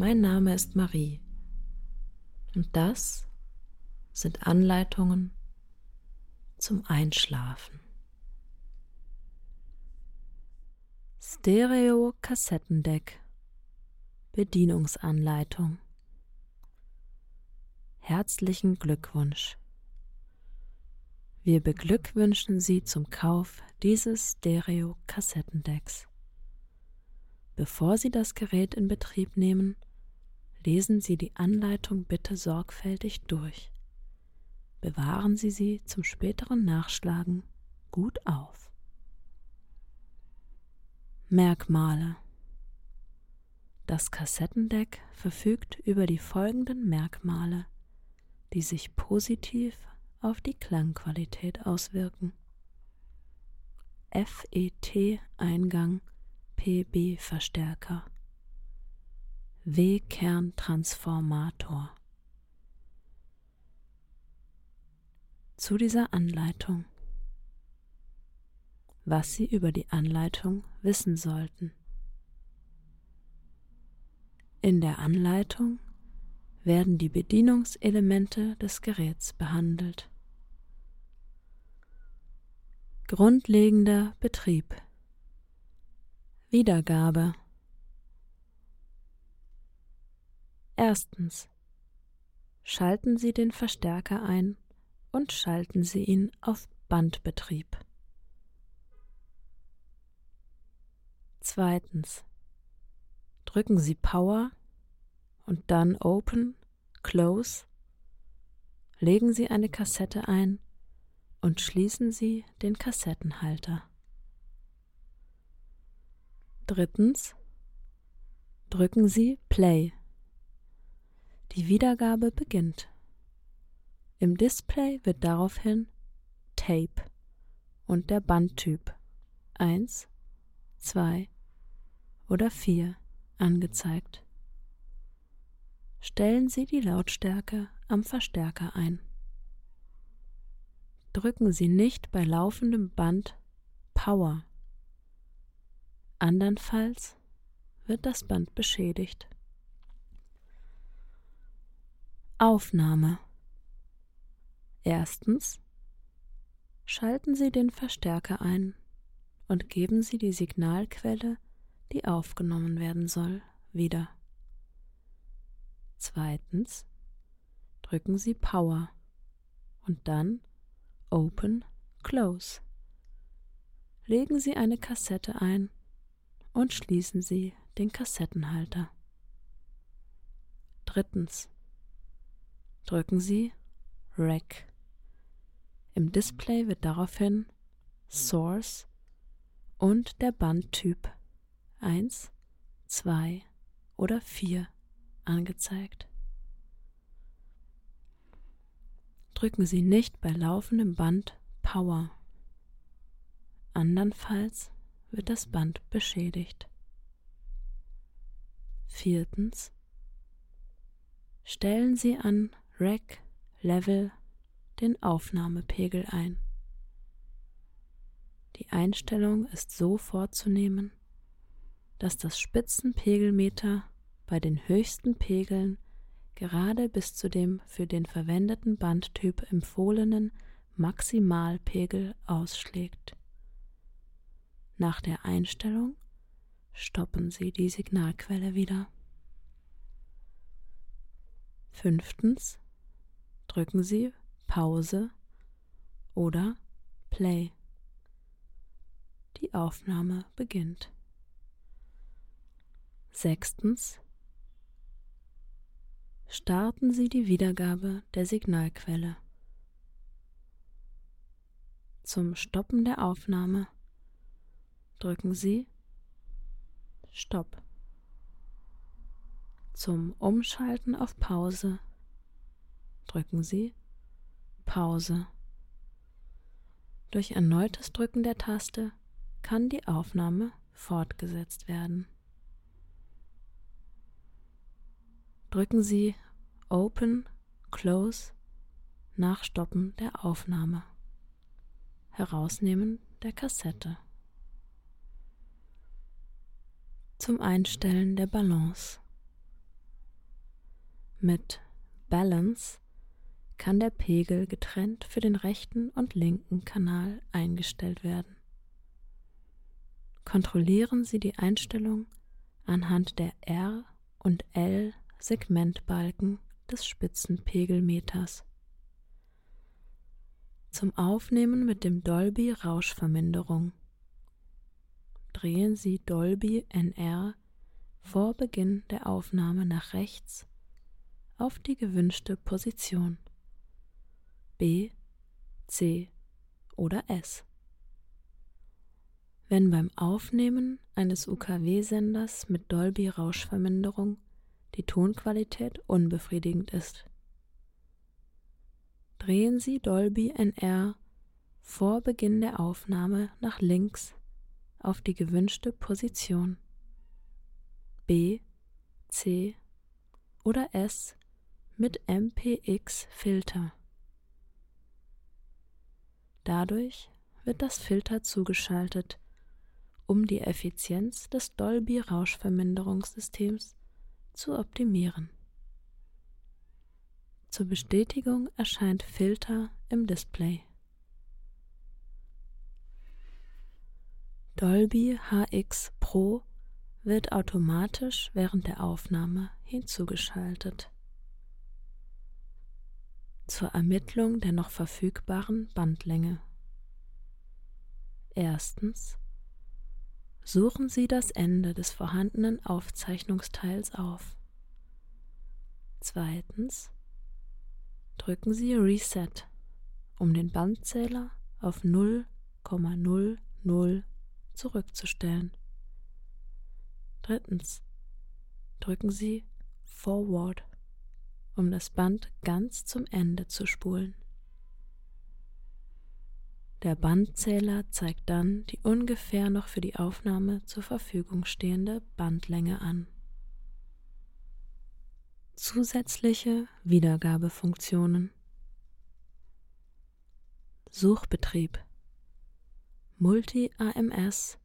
Mein Name ist Marie und das sind Anleitungen zum Einschlafen. Stereo-Kassettendeck Bedienungsanleitung Herzlichen Glückwunsch! Wir beglückwünschen Sie zum Kauf dieses Stereo-Kassettendecks. Bevor Sie das Gerät in Betrieb nehmen, lesen Sie die Anleitung bitte sorgfältig durch. Bewahren Sie sie zum späteren Nachschlagen gut auf. Merkmale Das Kassettendeck verfügt über die folgenden Merkmale die sich positiv auf die Klangqualität auswirken. FET-Eingang PB-Verstärker W-Kern-Transformator Zu dieser Anleitung Was Sie über die Anleitung wissen sollten. In der Anleitung werden die Bedienungselemente des Geräts behandelt. Grundlegender Betrieb Wiedergabe Erstens. Schalten Sie den Verstärker ein und schalten Sie ihn auf Bandbetrieb. Zweitens. Drücken Sie Power und dann Open, Close, legen Sie eine Kassette ein und schließen Sie den Kassettenhalter. Drittens drücken Sie Play. Die Wiedergabe beginnt. Im Display wird daraufhin Tape und der Bandtyp 1, 2 oder 4 angezeigt. Stellen Sie die Lautstärke am Verstärker ein. Drücken Sie nicht bei laufendem Band Power. Andernfalls wird das Band beschädigt. Aufnahme Erstens schalten Sie den Verstärker ein und geben Sie die Signalquelle, die aufgenommen werden soll, wieder. Zweitens drücken Sie Power und dann Open, Close. Legen Sie eine Kassette ein und schließen Sie den Kassettenhalter. Drittens drücken Sie Rec. Im Display wird daraufhin Source und der Bandtyp 1, 2 oder 4 angezeigt. Drücken Sie nicht bei laufendem Band Power. Andernfalls wird das Band beschädigt. Viertens. Stellen Sie an Rack Level den Aufnahmepegel ein. Die Einstellung ist so vorzunehmen, dass das Spitzenpegelmeter bei den höchsten Pegeln gerade bis zu dem für den verwendeten Bandtyp empfohlenen Maximalpegel ausschlägt. Nach der Einstellung stoppen Sie die Signalquelle wieder. Fünftens drücken Sie Pause oder Play. Die Aufnahme beginnt. Sechstens starten Sie die Wiedergabe der Signalquelle. Zum Stoppen der Aufnahme drücken Sie Stopp. Zum Umschalten auf Pause drücken Sie Pause. Durch erneutes Drücken der Taste kann die Aufnahme fortgesetzt werden. Drücken Sie Open, Close nach Stoppen der Aufnahme. Herausnehmen der Kassette. Zum Einstellen der Balance. Mit Balance kann der Pegel getrennt für den rechten und linken Kanal eingestellt werden. Kontrollieren Sie die Einstellung anhand der R und L Segmentbalken des Spitzenpegelmeters. Zum Aufnehmen mit dem Dolby Rauschverminderung drehen Sie Dolby NR vor Beginn der Aufnahme nach rechts auf die gewünschte Position B, C oder S. Wenn beim Aufnehmen eines UKW-Senders mit Dolby-Rauschverminderung die Tonqualität unbefriedigend ist. Drehen Sie Dolby NR vor Beginn der Aufnahme nach links auf die gewünschte Position B, C oder S mit MPX-Filter. Dadurch wird das Filter zugeschaltet, um die Effizienz des Dolby-Rauschverminderungssystems zu optimieren. Zur Bestätigung erscheint Filter im Display. Dolby HX Pro wird automatisch während der Aufnahme hinzugeschaltet. Zur Ermittlung der noch verfügbaren Bandlänge. Erstens Suchen Sie das Ende des vorhandenen Aufzeichnungsteils auf. Zweitens. Drücken Sie Reset, um den Bandzähler auf 0,00 zurückzustellen. Drittens. Drücken Sie Forward, um das Band ganz zum Ende zu spulen. Der Bandzähler zeigt dann die ungefähr noch für die Aufnahme zur Verfügung stehende Bandlänge an. Zusätzliche Wiedergabefunktionen Suchbetrieb Multi-AMS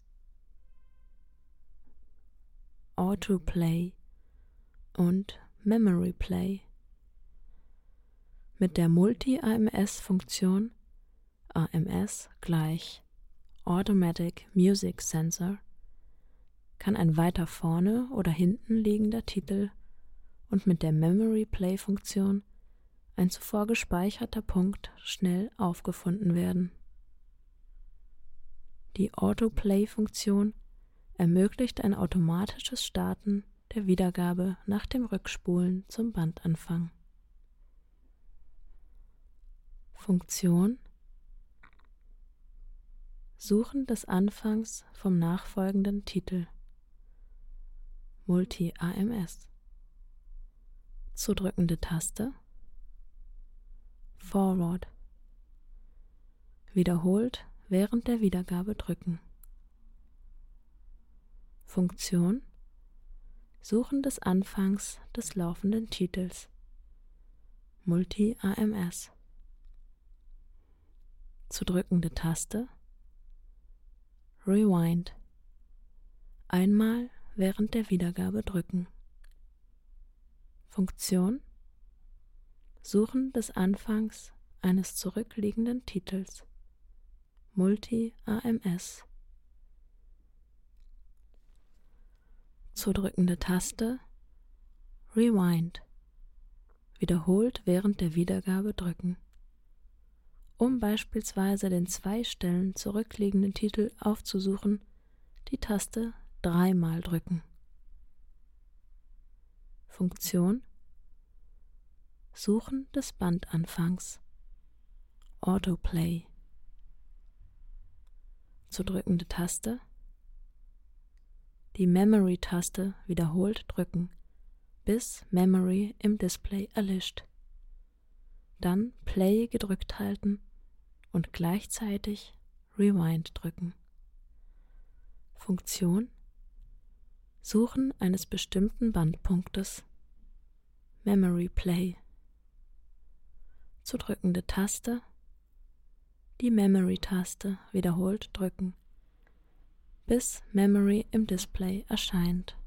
Autoplay und Memory Play. Mit der Multi-AMS-Funktion AMS gleich Automatic Music Sensor kann ein weiter vorne oder hinten liegender Titel und mit der Memory Play Funktion ein zuvor gespeicherter Punkt schnell aufgefunden werden. Die Autoplay-Funktion ermöglicht ein automatisches Starten der Wiedergabe nach dem Rückspulen zum Bandanfang. Funktion Suchen des Anfangs vom nachfolgenden Titel. Multi-AMS. Zudrückende Taste. Forward. Wiederholt während der Wiedergabe drücken. Funktion. Suchen des Anfangs des laufenden Titels. Multi-AMS. Zudrückende Taste. Rewind. Einmal während der Wiedergabe drücken. Funktion Suchen des Anfangs eines zurückliegenden Titels. Multi-AMS. Zudrückende Taste Rewind. Wiederholt während der Wiedergabe drücken um beispielsweise den zwei Stellen zurückliegenden Titel aufzusuchen, die Taste dreimal drücken. Funktion Suchen des Bandanfangs Autoplay zu drückende Taste die Memory-Taste wiederholt drücken, bis Memory im Display erlischt. Dann Play gedrückt halten und gleichzeitig Rewind drücken. Funktion Suchen eines bestimmten Bandpunktes Memory Play zu drückende Taste die Memory-Taste wiederholt drücken, bis Memory im Display erscheint.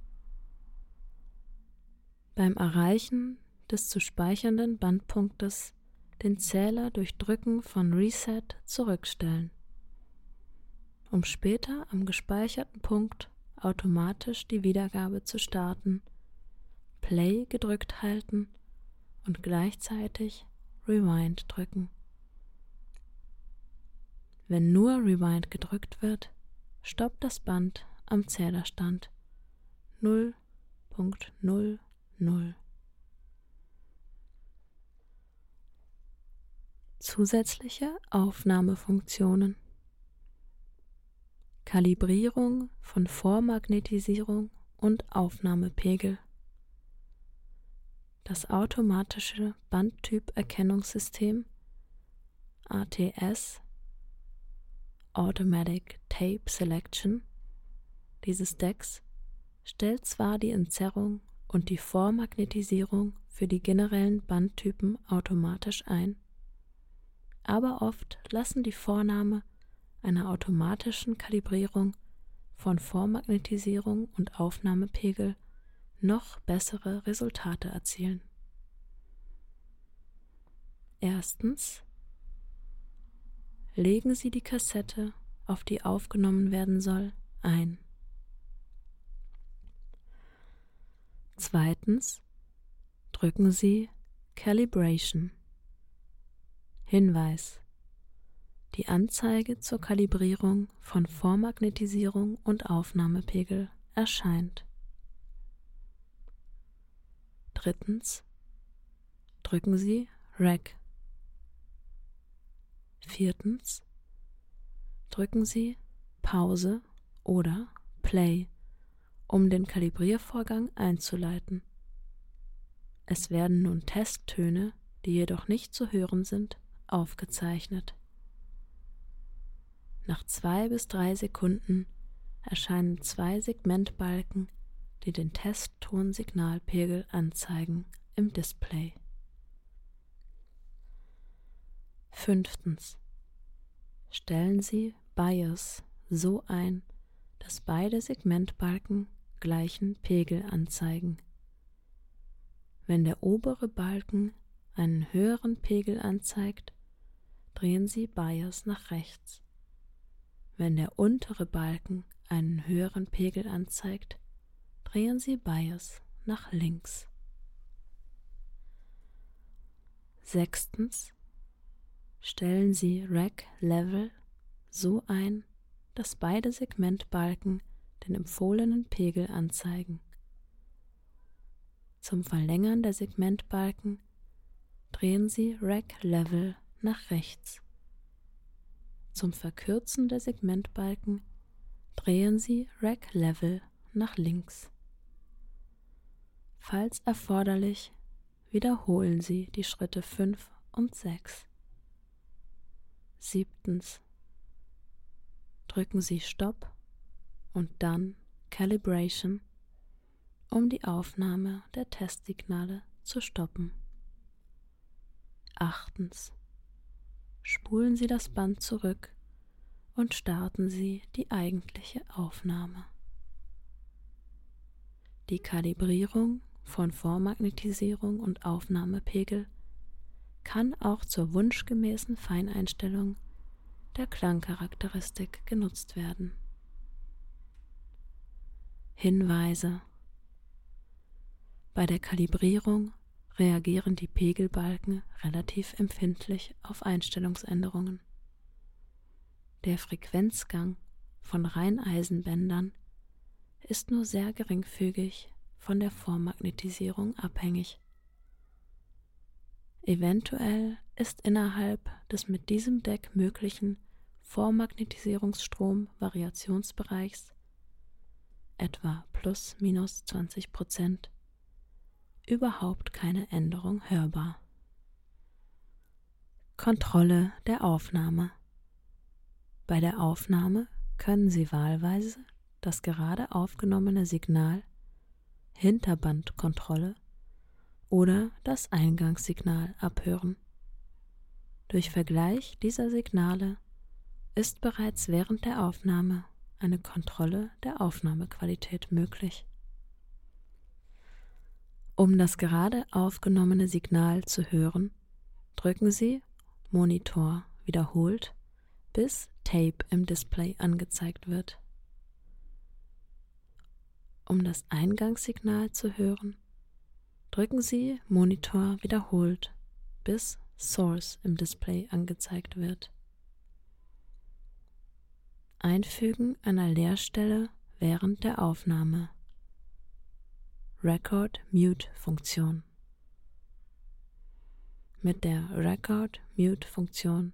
Beim Erreichen des zu speichernden Bandpunktes den Zähler durch Drücken von Reset zurückstellen, um später am gespeicherten Punkt automatisch die Wiedergabe zu starten, Play gedrückt halten und gleichzeitig Rewind drücken. Wenn nur Rewind gedrückt wird, stoppt das Band am Zählerstand 0.00. Zusätzliche Aufnahmefunktionen. Kalibrierung von Vormagnetisierung und Aufnahmepegel. Das automatische Bandtyperkennungssystem ATS Automatic Tape Selection. Dieses Decks stellt zwar die Entzerrung und die Vormagnetisierung für die generellen Bandtypen automatisch ein, aber oft lassen die Vornahme einer automatischen Kalibrierung von Vormagnetisierung und Aufnahmepegel noch bessere Resultate erzielen. Erstens legen Sie die Kassette, auf die aufgenommen werden soll, ein. Zweitens drücken Sie Calibration. Hinweis die Anzeige zur Kalibrierung von Vormagnetisierung und Aufnahmepegel erscheint. Drittens drücken Sie Rec. Viertens drücken Sie Pause oder Play, um den Kalibriervorgang einzuleiten. Es werden nun Testtöne, die jedoch nicht zu hören sind, aufgezeichnet. Nach zwei bis drei Sekunden erscheinen zwei Segmentbalken die den Testtonsignalpegel anzeigen im Display. Fünftens. Stellen Sie BIOS so ein, dass beide Segmentbalken gleichen Pegel anzeigen. Wenn der obere Balken einen höheren Pegel anzeigt, drehen Sie BIOS nach rechts. Wenn der untere Balken einen höheren Pegel anzeigt, drehen Sie Bias nach links. Sechstens stellen Sie Rack Level so ein, dass beide Segmentbalken den empfohlenen Pegel anzeigen. Zum Verlängern der Segmentbalken drehen Sie Rack Level nach rechts. Zum Verkürzen der Segmentbalken drehen Sie Rack Level nach links. Falls erforderlich, wiederholen Sie die Schritte 5 und 6. Siebtens. Drücken Sie Stopp und dann Calibration, um die Aufnahme der Testsignale zu stoppen. Achtens. Spulen Sie das Band zurück und starten Sie die eigentliche Aufnahme. Die Kalibrierung von Vormagnetisierung und Aufnahmepegel kann auch zur wunschgemäßen Feineinstellung der Klangcharakteristik genutzt werden. Hinweise Bei der Kalibrierung reagieren die Pegelbalken relativ empfindlich auf Einstellungsänderungen. Der Frequenzgang von Reineisenbändern ist nur sehr geringfügig von der Vormagnetisierung abhängig. Eventuell ist innerhalb des mit diesem Deck möglichen Vormagnetisierungsstrom-Variationsbereichs etwa plus minus 20 Prozent überhaupt keine Änderung hörbar. Kontrolle der Aufnahme. Bei der Aufnahme können Sie wahlweise das gerade aufgenommene Signal, Hinterbandkontrolle oder das Eingangssignal abhören. Durch Vergleich dieser Signale ist bereits während der Aufnahme eine Kontrolle der Aufnahmequalität möglich. Um das gerade aufgenommene Signal zu hören, drücken Sie Monitor wiederholt, bis Tape im Display angezeigt wird. Um das Eingangssignal zu hören, drücken Sie Monitor wiederholt, bis Source im Display angezeigt wird. Einfügen einer Leerstelle während der Aufnahme. Record Mute Funktion. Mit der Record Mute Funktion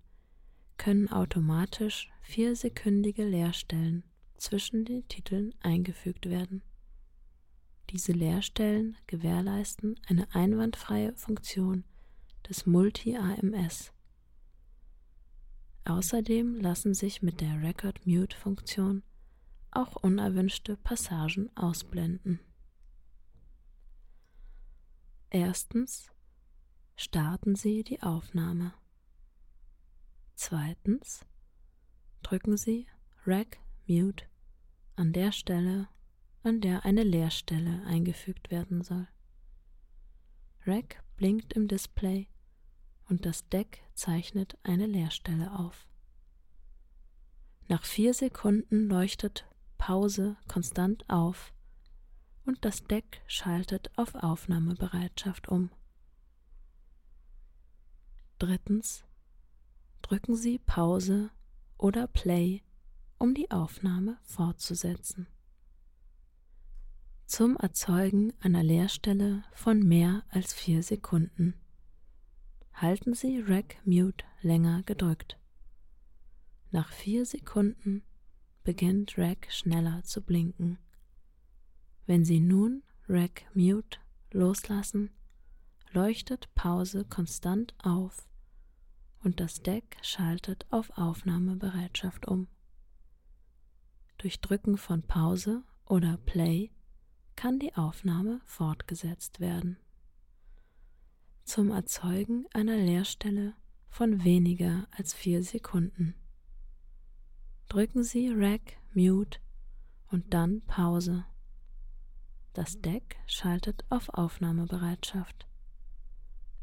können automatisch viersekündige Leerstellen zwischen den Titeln eingefügt werden. Diese Leerstellen gewährleisten eine einwandfreie Funktion des Multi-AMS. Außerdem lassen sich mit der Record Mute Funktion auch unerwünschte Passagen ausblenden. Erstens starten Sie die Aufnahme. Zweitens drücken Sie Rack Mute an der Stelle, an der eine Leerstelle eingefügt werden soll. Rack blinkt im Display und das Deck zeichnet eine Leerstelle auf. Nach vier Sekunden leuchtet Pause konstant auf und das Deck schaltet auf Aufnahmebereitschaft um. Drittens drücken Sie Pause oder Play, um die Aufnahme fortzusetzen. Zum Erzeugen einer Leerstelle von mehr als vier Sekunden halten Sie Rack Mute länger gedrückt. Nach vier Sekunden beginnt Rack schneller zu blinken. Wenn Sie nun Rack Mute loslassen, leuchtet Pause konstant auf und das Deck schaltet auf Aufnahmebereitschaft um. Durch Drücken von Pause oder Play kann die Aufnahme fortgesetzt werden. Zum Erzeugen einer Leerstelle von weniger als vier Sekunden. Drücken Sie Rack Mute und dann Pause. Das Deck schaltet auf Aufnahmebereitschaft.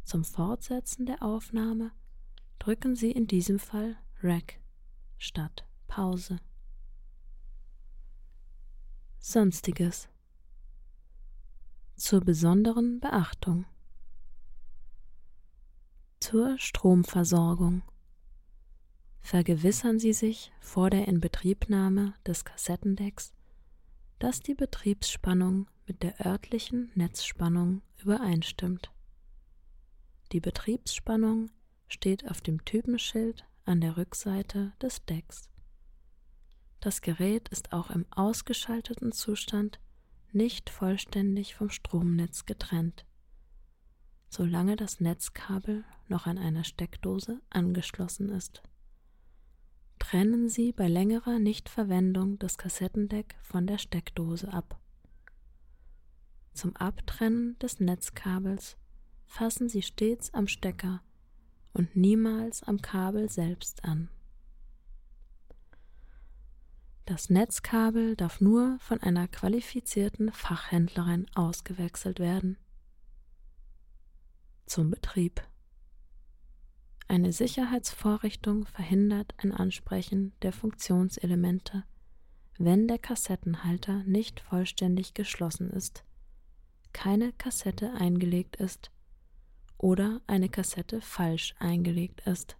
Zum Fortsetzen der Aufnahme drücken Sie in diesem Fall Rack statt Pause. Sonstiges zur besonderen Beachtung. Zur Stromversorgung. Vergewissern Sie sich vor der Inbetriebnahme des Kassettendecks, dass die Betriebsspannung mit der örtlichen Netzspannung übereinstimmt. Die Betriebsspannung steht auf dem Typenschild an der Rückseite des Decks. Das Gerät ist auch im ausgeschalteten Zustand nicht vollständig vom Stromnetz getrennt, solange das Netzkabel noch an einer Steckdose angeschlossen ist. Trennen Sie bei längerer Nichtverwendung das Kassettendeck von der Steckdose ab. Zum Abtrennen des Netzkabels fassen Sie stets am Stecker und niemals am Kabel selbst an. Das Netzkabel darf nur von einer qualifizierten Fachhändlerin ausgewechselt werden. Zum Betrieb. Eine Sicherheitsvorrichtung verhindert ein Ansprechen der Funktionselemente, wenn der Kassettenhalter nicht vollständig geschlossen ist, keine Kassette eingelegt ist oder eine Kassette falsch eingelegt ist.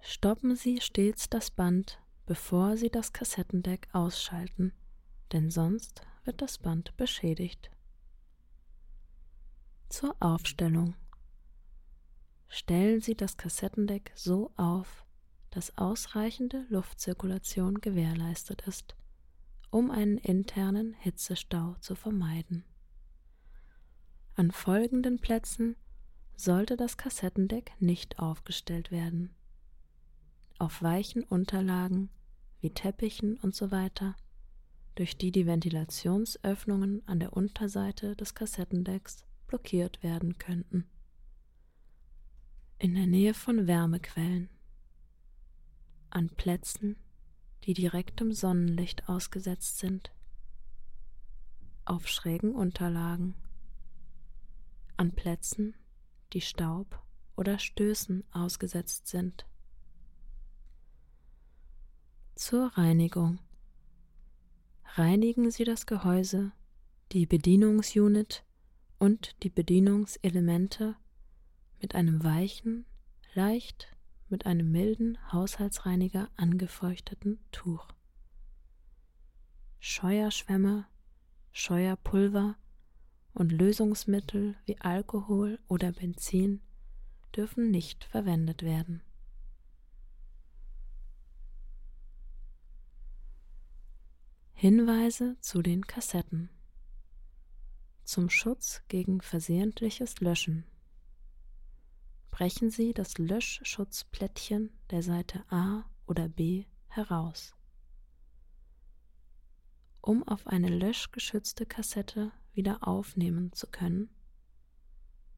Stoppen Sie stets das Band, bevor Sie das Kassettendeck ausschalten, denn sonst wird das Band beschädigt. Zur Aufstellung. Stellen Sie das Kassettendeck so auf, dass ausreichende Luftzirkulation gewährleistet ist, um einen internen Hitzestau zu vermeiden. An folgenden Plätzen sollte das Kassettendeck nicht aufgestellt werden. Auf weichen Unterlagen wie Teppichen usw., so durch die die Ventilationsöffnungen an der Unterseite des Kassettendecks blockiert werden könnten. In der Nähe von Wärmequellen. An Plätzen, die direktem Sonnenlicht ausgesetzt sind. Auf schrägen Unterlagen. An Plätzen, die Staub oder Stößen ausgesetzt sind. Zur Reinigung. Reinigen Sie das Gehäuse, die Bedienungsunit und die Bedienungselemente mit einem weichen, leicht mit einem milden Haushaltsreiniger angefeuchteten Tuch. Scheuerschwämme, Scheuerpulver und Lösungsmittel wie Alkohol oder Benzin dürfen nicht verwendet werden. Hinweise zu den Kassetten zum Schutz gegen versehentliches Löschen. Brechen Sie das Löschschutzplättchen der Seite A oder B heraus. Um auf eine löschgeschützte Kassette wieder aufnehmen zu können,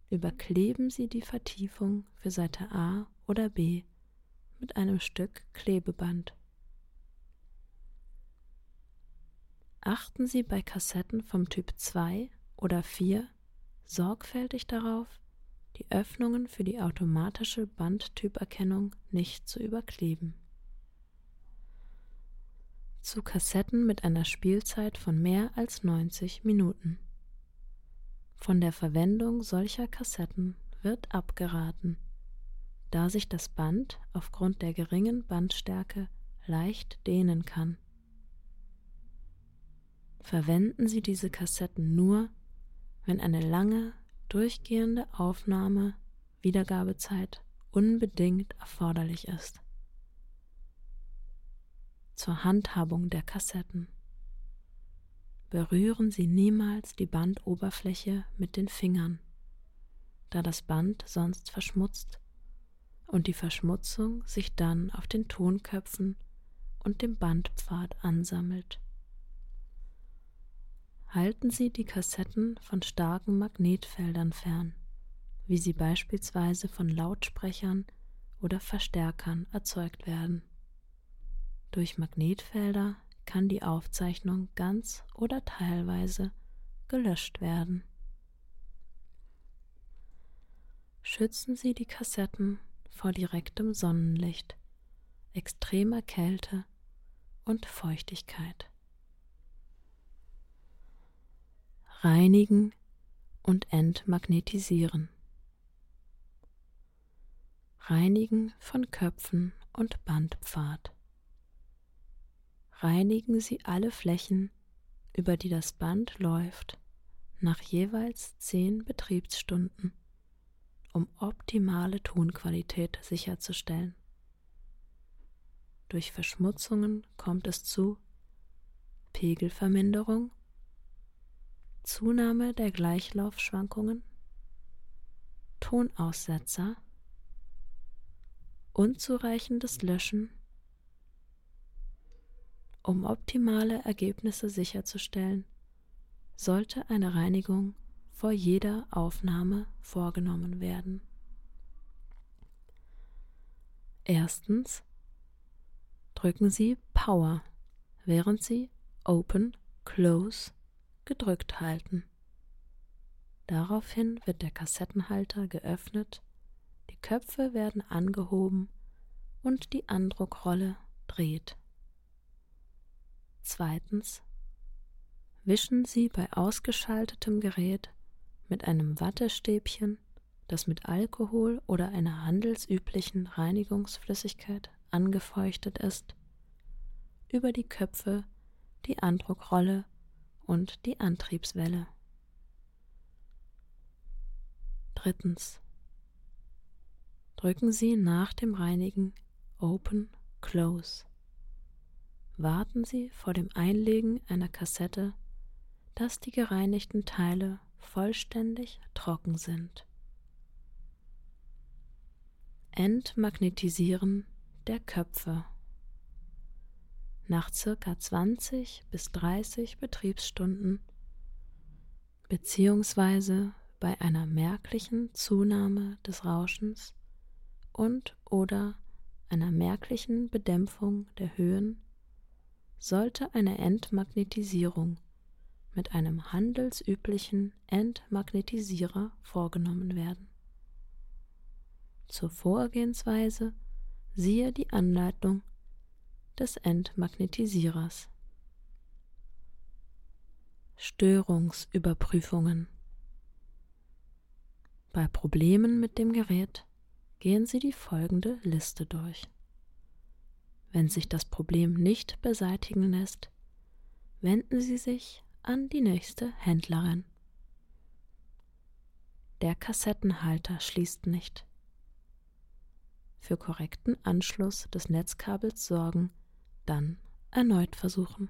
überkleben Sie die Vertiefung für Seite A oder B mit einem Stück Klebeband. Achten Sie bei Kassetten vom Typ 2 oder 4 sorgfältig darauf, die Öffnungen für die automatische Bandtyperkennung nicht zu überkleben. Zu Kassetten mit einer Spielzeit von mehr als 90 Minuten. Von der Verwendung solcher Kassetten wird abgeraten, da sich das Band aufgrund der geringen Bandstärke leicht dehnen kann. Verwenden Sie diese Kassetten nur, wenn eine lange, durchgehende Aufnahme Wiedergabezeit unbedingt erforderlich ist. Zur Handhabung der Kassetten. Berühren Sie niemals die Bandoberfläche mit den Fingern, da das Band sonst verschmutzt und die Verschmutzung sich dann auf den Tonköpfen und dem Bandpfad ansammelt halten Sie die Kassetten von starken Magnetfeldern fern, wie sie beispielsweise von Lautsprechern oder Verstärkern erzeugt werden. Durch Magnetfelder kann die Aufzeichnung ganz oder teilweise gelöscht werden. Schützen Sie die Kassetten vor direktem Sonnenlicht, extremer Kälte und Feuchtigkeit. Reinigen und entmagnetisieren. Reinigen von Köpfen und Bandpfad. Reinigen Sie alle Flächen, über die das Band läuft, nach jeweils zehn Betriebsstunden, um optimale Tonqualität sicherzustellen. Durch Verschmutzungen kommt es zu Pegelverminderung Zunahme der Gleichlaufschwankungen, Tonaussetzer, unzureichendes Löschen, um optimale Ergebnisse sicherzustellen, sollte eine Reinigung vor jeder Aufnahme vorgenommen werden. Erstens drücken Sie Power, während Sie Open, Close gedrückt halten. Daraufhin wird der Kassettenhalter geöffnet, die Köpfe werden angehoben und die Andruckrolle dreht. Zweitens wischen Sie bei ausgeschaltetem Gerät mit einem Wattestäbchen, das mit Alkohol oder einer handelsüblichen Reinigungsflüssigkeit angefeuchtet ist, über die Köpfe die Andruckrolle und die Antriebswelle. Drittens. Drücken Sie nach dem Reinigen Open Close. Warten Sie vor dem Einlegen einer Kassette, dass die gereinigten Teile vollständig trocken sind. Entmagnetisieren der Köpfe. Nach circa 20 bis 30 Betriebsstunden beziehungsweise bei einer merklichen Zunahme des Rauschens und oder einer merklichen Bedämpfung der Höhen sollte eine Entmagnetisierung mit einem handelsüblichen Entmagnetisierer vorgenommen werden. Zur Vorgehensweise siehe die Anleitung des Entmagnetisierers. Störungsüberprüfungen Bei Problemen mit dem Gerät gehen Sie die folgende Liste durch. Wenn sich das Problem nicht beseitigen lässt, wenden Sie sich an die nächste Händlerin. Der Kassettenhalter schließt nicht. Für korrekten Anschluss des Netzkabels sorgen, dann erneut versuchen.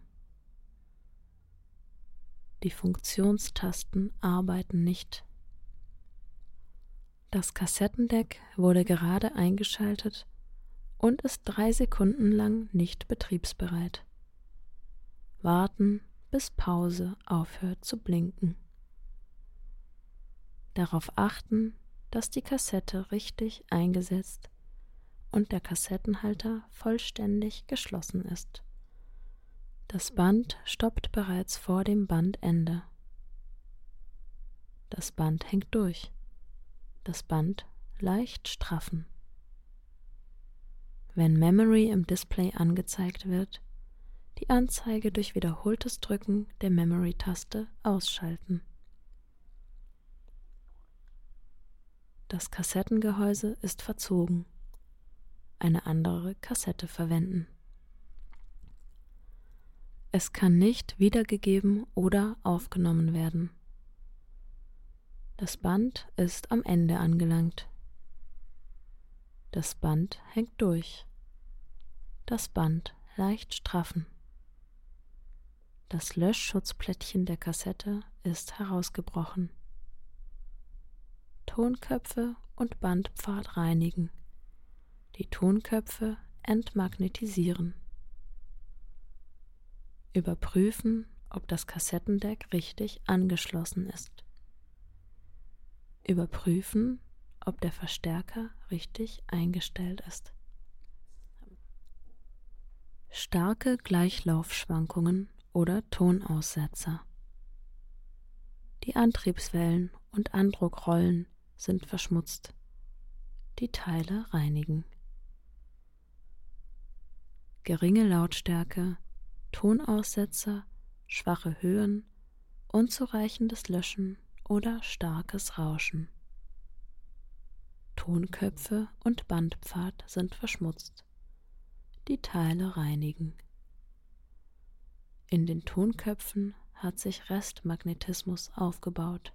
Die Funktionstasten arbeiten nicht. Das Kassettendeck wurde gerade eingeschaltet und ist drei Sekunden lang nicht betriebsbereit. Warten, bis Pause aufhört zu blinken. Darauf achten, dass die Kassette richtig eingesetzt und der Kassettenhalter vollständig geschlossen ist. Das Band stoppt bereits vor dem Bandende. Das Band hängt durch. Das Band leicht straffen. Wenn Memory im Display angezeigt wird, die Anzeige durch wiederholtes Drücken der Memory-Taste ausschalten. Das Kassettengehäuse ist verzogen. Eine andere Kassette verwenden. Es kann nicht wiedergegeben oder aufgenommen werden. Das Band ist am Ende angelangt. Das Band hängt durch. Das Band leicht straffen. Das Löschschutzplättchen der Kassette ist herausgebrochen. Tonköpfe und Bandpfad reinigen. Die Tonköpfe entmagnetisieren. Überprüfen, ob das Kassettendeck richtig angeschlossen ist. Überprüfen, ob der Verstärker richtig eingestellt ist. Starke Gleichlaufschwankungen oder Tonaussetzer. Die Antriebswellen und Andruckrollen sind verschmutzt. Die Teile reinigen. Geringe Lautstärke, Tonaussetzer, schwache Höhen, unzureichendes Löschen oder starkes Rauschen. Tonköpfe und Bandpfad sind verschmutzt. Die Teile reinigen. In den Tonköpfen hat sich Restmagnetismus aufgebaut.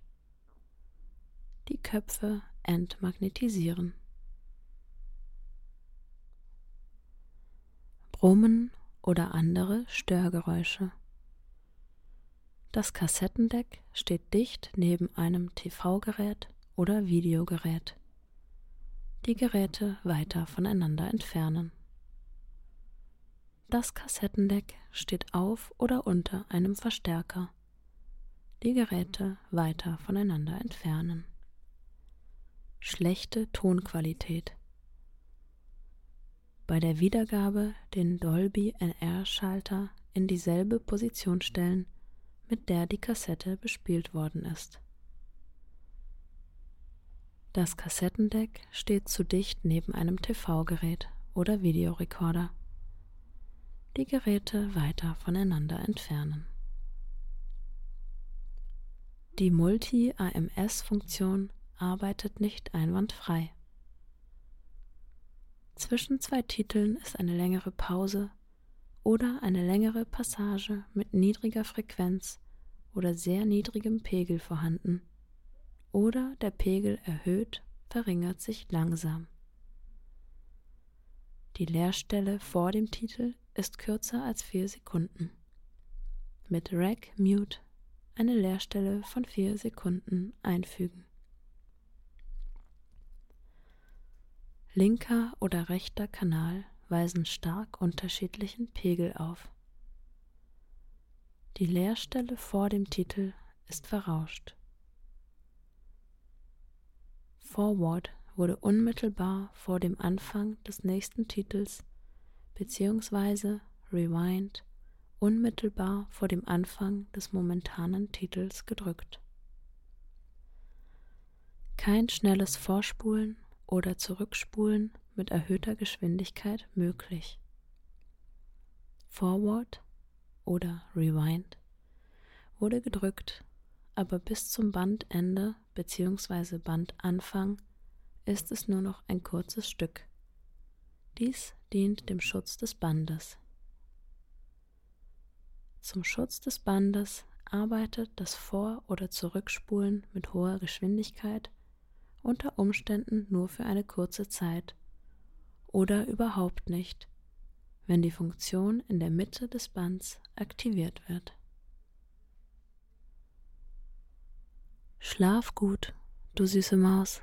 Die Köpfe entmagnetisieren. Brummen oder andere Störgeräusche. Das Kassettendeck steht dicht neben einem TV-Gerät oder Videogerät. Die Geräte weiter voneinander entfernen. Das Kassettendeck steht auf oder unter einem Verstärker. Die Geräte weiter voneinander entfernen. Schlechte Tonqualität. Bei der Wiedergabe den Dolby NR-Schalter in dieselbe Position stellen, mit der die Kassette bespielt worden ist. Das Kassettendeck steht zu dicht neben einem TV-Gerät oder Videorekorder die Geräte weiter voneinander entfernen. Die Multi-AMS-Funktion arbeitet nicht einwandfrei. Zwischen zwei Titeln ist eine längere Pause oder eine längere Passage mit niedriger Frequenz oder sehr niedrigem Pegel vorhanden, oder der Pegel erhöht, verringert sich langsam. Die Leerstelle vor dem Titel ist kürzer als vier Sekunden. Mit Rack Mute eine Leerstelle von 4 Sekunden einfügen. Linker oder rechter Kanal weisen stark unterschiedlichen Pegel auf. Die Leerstelle vor dem Titel ist verrauscht. Forward wurde unmittelbar vor dem Anfang des nächsten Titels bzw. Rewind unmittelbar vor dem Anfang des momentanen Titels gedrückt. Kein schnelles Vorspulen oder Zurückspulen mit erhöhter Geschwindigkeit möglich. Forward oder Rewind wurde gedrückt, aber bis zum Bandende bzw. Bandanfang ist es nur noch ein kurzes Stück. Dies dient dem Schutz des Bandes. Zum Schutz des Bandes arbeitet das Vor- oder Zurückspulen mit hoher Geschwindigkeit unter Umständen nur für eine kurze Zeit oder überhaupt nicht, wenn die Funktion in der Mitte des Bands aktiviert wird. Schlaf gut, du süße Maus.